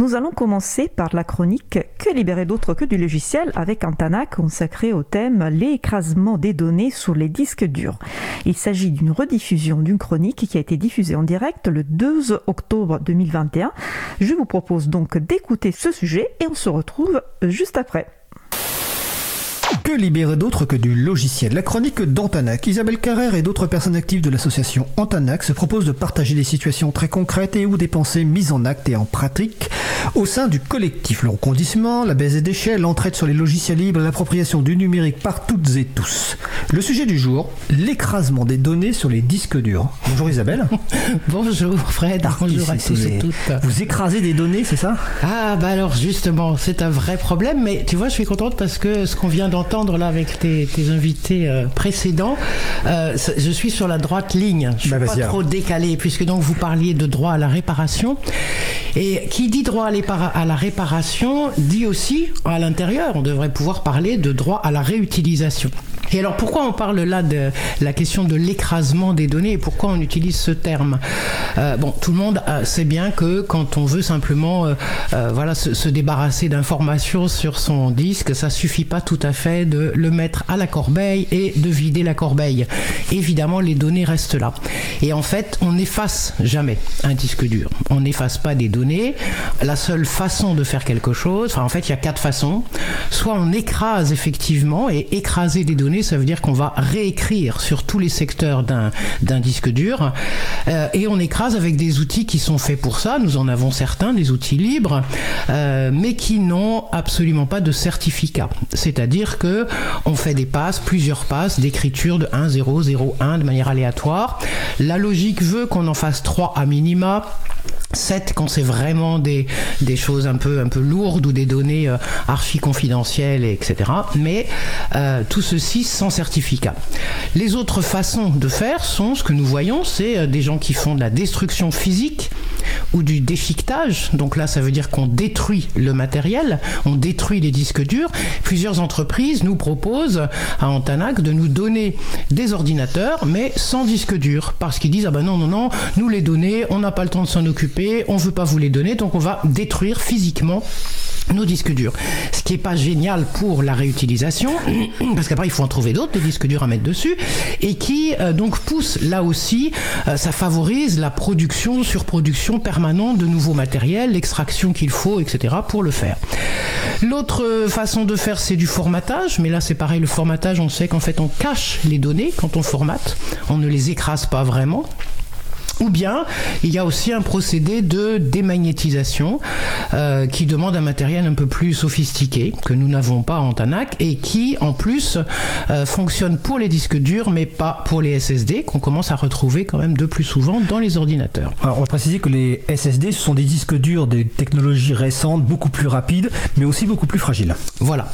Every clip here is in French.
Nous allons commencer par la chronique Que libérer d'autre que du logiciel avec un TANA consacré au thème L'écrasement des données sur les disques durs. Il s'agit d'une rediffusion d'une chronique qui a été diffusée en direct le 2 octobre 2021. Je vous propose donc d'écouter ce sujet et on se retrouve juste après. Que libérer d'autre que du logiciel La chronique d'Antanac. Isabelle Carrère et d'autres personnes actives de l'association Antanac se proposent de partager des situations très concrètes et ou des pensées mises en acte et en pratique au sein du collectif. Le recondissement, la baisse des déchets, l'entraide sur les logiciels libres, l'appropriation du numérique par toutes et tous. Le sujet du jour, l'écrasement des données sur les disques durs. Bonjour Isabelle. Bonjour Fred. Bonjour à tous et toutes. Vous écrasez des données, c'est ça? Ah bah alors justement, c'est un vrai problème, mais tu vois, je suis contente parce que ce qu'on vient d'entendre là avec tes, invités euh, précédents, euh, je suis sur la droite ligne. Je suis bah, pas trop décalé puisque donc vous parliez de droit à la réparation. Et qui dit droit à la réparation dit aussi à l'intérieur, on devrait pouvoir parler de droit à la réutilisation. Et alors pourquoi on parle là de la question de l'écrasement des données et pourquoi on utilise ce terme euh, Bon, tout le monde euh, sait bien que quand on veut simplement euh, voilà, se, débarrasser d'informations sur son disque, ça suffit pas tout à fait de le mettre à la corbeille et de vider la corbeille. Évidemment, les données restent là. Et en fait, on n'efface jamais un disque dur. On n'efface pas des données. La seule façon de faire quelque chose, enfin en fait, il y a quatre façons. Soit on écrase effectivement et écraser des données ça veut dire qu'on va réécrire sur tous les secteurs d'un disque dur euh, et on écrase avec des outils qui sont faits pour ça. Nous en avons certains, des outils libres, euh, mais qui n'ont absolument pas de certificat. C'est-à-dire que on fait des passes, plusieurs passes d'écriture de 1, 0, 0, 1 de manière aléatoire. La logique veut qu'on en fasse 3 à minima 7 quand c'est vraiment des, choses un peu, un peu lourdes ou des données euh, archi confidentielles, etc. Mais euh, tout ceci sans certificat. Les autres façons de faire sont ce que nous voyons, c'est euh, des gens qui font de la destruction physique ou du déchiquetage. Donc là, ça veut dire qu'on détruit le matériel, on détruit les disques durs. Plusieurs entreprises nous proposent à Antanac de nous donner des ordinateurs, mais sans disque dur, parce qu'ils disent ah ben non non non, nous les données, on n'a pas le temps de s'en occuper on veut pas vous les donner, donc on va détruire physiquement nos disques durs. Ce qui est pas génial pour la réutilisation, parce qu'après il faut en trouver d'autres, des disques durs à mettre dessus, et qui euh, donc pousse là aussi, euh, ça favorise la production, surproduction permanente de nouveaux matériels, l'extraction qu'il faut, etc. pour le faire. L'autre façon de faire, c'est du formatage, mais là c'est pareil, le formatage, on sait qu'en fait on cache les données quand on formate, on ne les écrase pas vraiment. Ou bien, il y a aussi un procédé de démagnétisation euh, qui demande un matériel un peu plus sophistiqué que nous n'avons pas en TANAC et qui, en plus, euh, fonctionne pour les disques durs mais pas pour les SSD qu'on commence à retrouver quand même de plus souvent dans les ordinateurs. Alors, on va préciser que les SSD, ce sont des disques durs des technologies récentes, beaucoup plus rapides, mais aussi beaucoup plus fragiles. Voilà,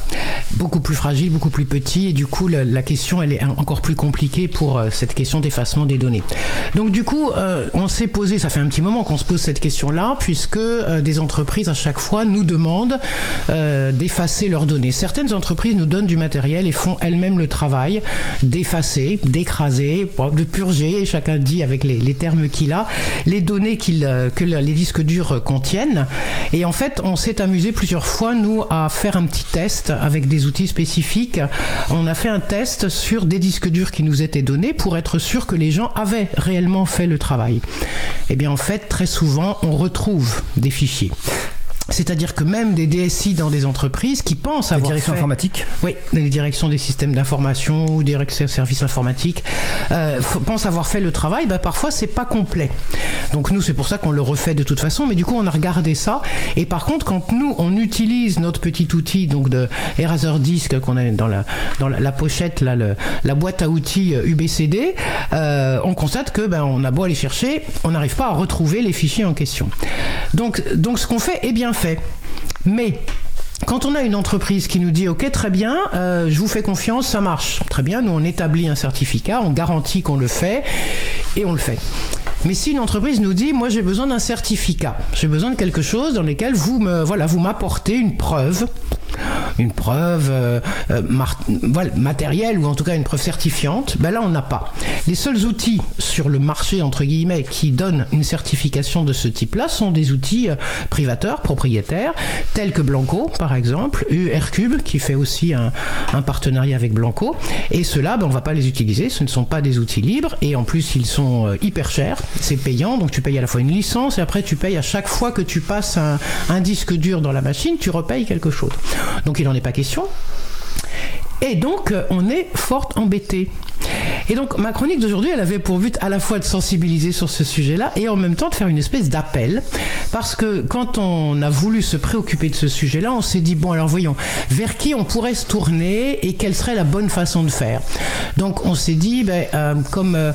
beaucoup plus fragiles, beaucoup plus petits et du coup, la, question, elle est encore plus compliquée pour euh, cette question d'effacement des données. Donc, du coup, euh, on s'est posé, ça fait un petit moment qu'on se pose cette question-là, puisque euh, des entreprises à chaque fois nous demandent euh, d'effacer leurs données. Certaines entreprises nous donnent du matériel et font elles-mêmes le travail d'effacer, d'écraser, de purger, chacun dit avec les, termes qu'il a, les données que les disques durs contiennent. Et en fait, on s'est amusé plusieurs fois, nous, à faire un petit test avec des outils spécifiques. On a fait un test sur des disques durs qui nous étaient donnés pour être sûr que les gens avaient réellement fait le travail. Eh bien, en fait, très souvent, on retrouve des fichiers. C'est-à-dire que même des DSI dans des entreprises qui pensent avoir. Les directions informatiques Oui, les directions des systèmes d'information ou services informatiques euh, pensent avoir fait le travail, bah, parfois c'est pas complet. Donc nous, c'est pour ça qu'on le refait de toute façon, mais du coup, on a regardé ça. Et par contre, quand nous, on utilise notre petit outil donc de Eraser Disk qu'on a dans la, dans la, pochette, là, le, la boîte à outils UBCD, euh, on constate que ben, on a beau aller chercher, on n'arrive pas à retrouver les fichiers en question. Donc, donc ce qu'on fait est bien fait. Mais quand on a une entreprise qui nous dit ok très bien, euh, je vous fais confiance, ça marche, très bien, nous on établit un certificat, on garantit qu'on le fait et on le fait. Mais si une entreprise nous dit moi j'ai besoin d'un certificat, j'ai besoin de quelque chose dans lequel vous me voilà vous m'apportez une preuve une preuve matérielle ou en tout cas une preuve certifiante. Ben là, on n'a pas. Les seuls outils sur le marché, entre guillemets, qui donnent une certification de ce type-là sont des outils privateurs, propriétaires, tels que Blanco, par exemple, URCube, qui fait aussi un, partenariat avec Blanco. Et ceux-là, ben, on va pas les utiliser. Ce ne sont pas des outils libres. Et en plus, ils sont hyper chers. C'est payant. Donc, tu payes à la fois une licence et après, tu payes à chaque fois que tu passes un, un disque dur dans la machine, tu repayes quelque chose. Donc, il n'en est pas question. Et donc, on est fort embêté. Et donc ma chronique d'aujourd'hui, elle avait pour but à la fois de sensibiliser sur ce sujet-là et en même temps de faire une espèce d'appel. Parce que quand on a voulu se préoccuper de ce sujet-là, on s'est dit, bon alors voyons, vers qui on pourrait se tourner et quelle serait la bonne façon de faire? Donc on s'est dit, ben, euh, comme euh,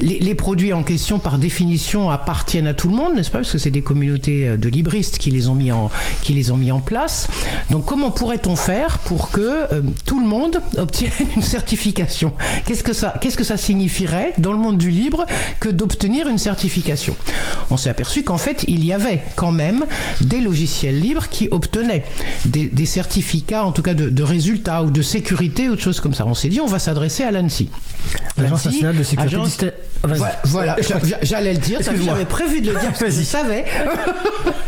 les, produits en question par définition appartiennent à tout le monde, n'est-ce pas? Parce que c'est des communautés euh, de libristes qui les ont mis en, qui les ont mis en place. Donc comment pourrait-on faire pour que tout le monde obtienne une certification? Qu'est-ce que ça qu'est-ce que ça signifierait dans le monde du libre que d'obtenir une certification? On s'est aperçu qu'en fait, il y avait quand même des logiciels libres qui obtenaient des, certificats, en tout cas de, résultats ou de sécurité ou de choses comme ça. On s'est dit, on va s'adresser à l'ANSI. L'Agence nationale de sécurité. Voilà, j'allais le dire, j'avais prévu de le dire parce que je savais.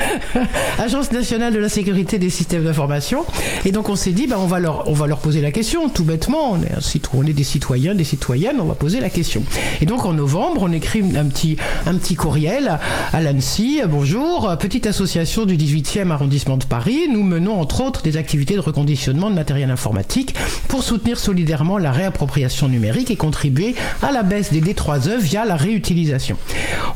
Agence nationale de la sécurité des systèmes d'information. Et donc on s'est dit, bah, on, va leur, on va leur poser la question, tout bêtement. On est, on est des citoyens, des citoyennes on va poser la question. Et donc en novembre, on écrit un petit, un petit courriel à l'ANSI. Bonjour, petite association du 18e arrondissement de Paris. Nous menons entre autres des activités de reconditionnement de matériel informatique pour soutenir solidairement la réappropriation numérique et contribuer à la baisse des D3E via la réutilisation.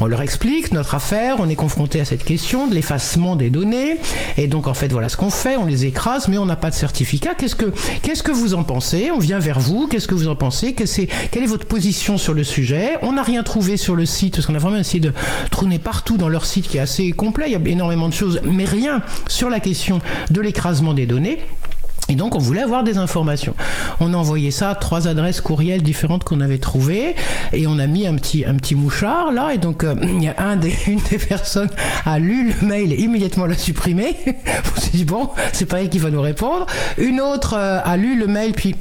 On leur explique notre affaire, on est confronté à cette question de l'effacement des données. Et donc en fait, voilà ce qu'on fait, on les écrase, mais on n'a pas de certificat. Qu'est-ce que, qu'est-ce que vous en pensez? On vient vers vous, qu'est-ce que vous en pensez? Quelle est votre position sur le sujet? On n'a rien trouvé sur le site, parce qu'on a vraiment essayé de trôner partout dans leur site qui est assez complet, il y a énormément de choses, mais rien sur la question de l'écrasement des données. Et donc on voulait avoir des informations. On a envoyé ça à trois adresses courriels différentes qu'on avait trouvées et on a mis un petit un petit mouchard là et donc euh, une des personnes a lu le mail et immédiatement l'a supprimé. on s'est dit bon c'est pas elle qui va nous répondre. Une autre euh, a lu le mail puis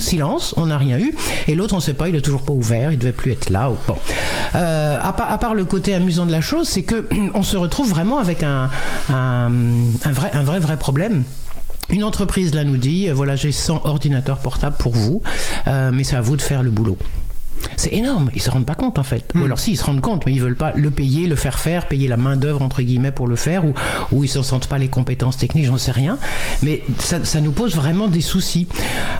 silence, on n'a rien eu. Et l'autre, on ne sait pas, il est toujours pas ouvert, il devait plus être là. Ou bon. Euh, à, part, le côté amusant de la chose, c'est que on se retrouve vraiment avec un, un, vrai, un vrai, vrai problème. Une entreprise là nous dit, voilà, j'ai 100 ordinateurs portables pour vous, euh, mais c'est à vous de faire le boulot. C'est énorme. Ils se rendent pas compte en fait. Ou hmm. alors si ils se rendent compte, mais ils veulent pas le payer, le faire faire, payer la main d'œuvre entre guillemets pour le faire, ou, ou ils ne sentent pas les compétences techniques, j'en sais rien. Mais ça, ça, nous pose vraiment des soucis.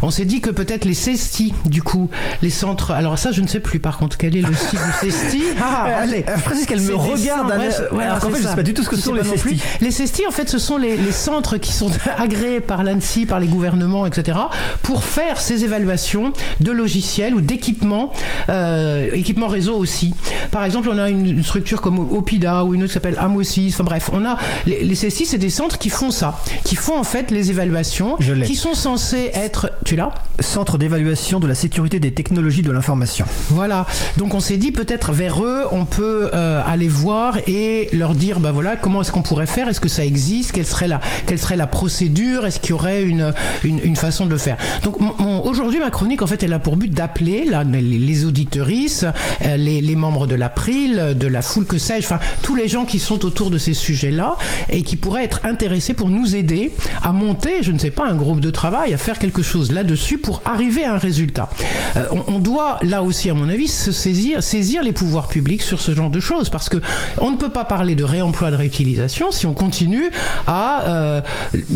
On s'est dit que peut-être les CESTI, du coup, les centres. Alors ça, je ne sais plus. Par contre, quel est le site du CESTI Ah, euh, allez. Francis, qu'elle me regarde. ouais, alors qu'en fait, je sais pas du tout ce que sont les CESTI. Les CESTI, en fait, ce sont les, les centres qui sont agréés par l'ANSI, par les gouvernements, etc., pour faire ces évaluations de logiciels ou d'équipements euh, équipement réseau aussi. Par exemple, on a une, structure comme Opida ou une autre qui s'appelle Amosis. Enfin bref, on a les, les CSI, c'est des centres qui font ça, qui font en fait les évaluations, qui sont censés être. Tu l'as? Centre d'évaluation de la sécurité des technologies de l'information. Voilà. Donc on s'est dit peut-être vers eux, on peut euh, aller voir et leur dire, bah voilà, comment est-ce qu'on pourrait faire? Est-ce que ça existe? Quelle serait la, quelle serait la procédure? Est-ce qu'il y aurait une, une, une, façon de le faire? Donc aujourd'hui, ma chronique, en fait, elle a pour but d'appeler les, les auditoristes, euh, les, membres de l'April, de la foule que sais-je, enfin tous les gens qui sont autour de ces sujets-là et qui pourraient être intéressés pour nous aider à monter, je ne sais pas, un groupe de travail, à faire quelque chose là-dessus pour arriver à un résultat. Euh, on, doit là aussi, à mon avis, saisir les pouvoirs publics sur ce genre de choses parce que on ne peut pas parler de réemploi, de réutilisation si on continue à euh,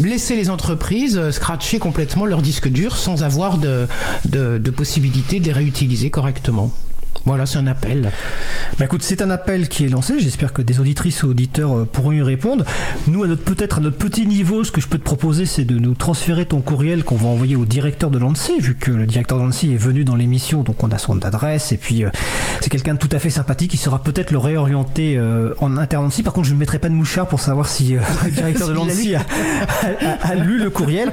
laisser les entreprises scratcher complètement leur disque dur sans avoir de, de, de possibilité de les réutiliser correctement correctement. Voilà, c'est un appel. Bah écoute, c'est un appel qui est lancé. J'espère que des auditrices ou auditeurs euh, pourront y répondre. Nous, à notre peut-être à notre petit niveau, ce que je peux te proposer, c'est de nous transférer ton courriel qu'on va envoyer au directeur de l'ANSI, vu que le directeur de l'ANSI est venu dans l'émission, donc on a son adresse. Et puis, euh, c'est quelqu'un de tout à fait sympathique qui sera peut-être le réorienter euh, en interne ANSI. Par contre, je ne mettrai pas de mouchard pour savoir si le directeur de l'ANSI a, lu le courriel.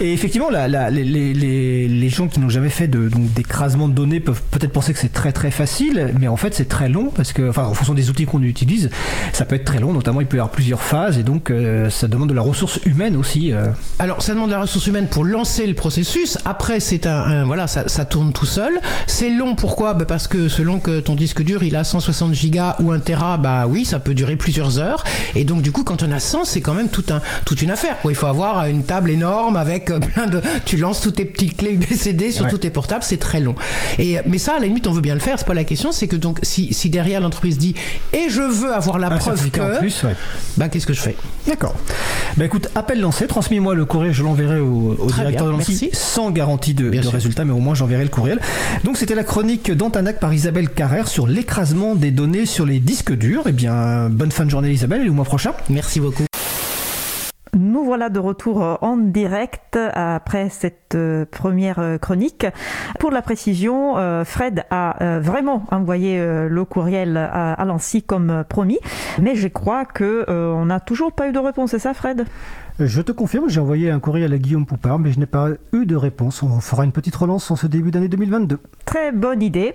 Et effectivement, la, les, les, les, gens qui n'ont jamais fait de, d'écrasement de données peuvent peut-être penser que c'est très très facile, mais en fait c'est très long parce que, enfin, en fonction des outils qu'on utilise, ça peut être très long. Notamment, il peut y avoir plusieurs phases et donc ça demande de la ressource humaine aussi. Alors, ça demande de la ressource humaine pour lancer le processus. Après, c'est un, voilà, ça, ça, tourne tout seul. C'est long. Pourquoi? Bah Parce que selon que ton disque dur il a 160 gigas ou 1 Tera, bah oui, ça peut durer plusieurs heures. Et donc du coup, quand on a 100, c'est quand même tout un, toute une affaire. Il faut avoir une table énorme avec euh, plein de. Tu lances toutes tes petites clés UBCD sur tous tes portables, c'est très long. Et mais ça, à la limite, on veut bien le faire. C'est pas la question. C'est que donc si, si derrière l'entreprise dit et je veux avoir la preuve que, plus, bah qu'est-ce que je fais? D'accord. Bah écoute, appel lancé. Transmets-moi le courrier, je l'enverrai au, directeur de l'entreprise sans garantie de, de résultat, mais au moins j'enverrai le courriel. Donc c'était la chronique d'Antanac par Isabelle Carrère sur l'écrasement des données sur les disques durs. Eh bien, bonne fin de journée Isabelle et au mois prochain. Merci beaucoup. Nous voilà de retour en direct après cette euh, première euh, chronique. Pour la précision, euh, Fred a vraiment envoyé le courriel à Lancy comme promis, mais je crois que on n'a toujours pas eu de réponse, c'est ça Fred? Je te confirme, j'ai envoyé un courriel à Guillaume Poupard, mais je n'ai pas eu de réponse. On fera une petite relance en ce début d'année 2022. Très bonne idée.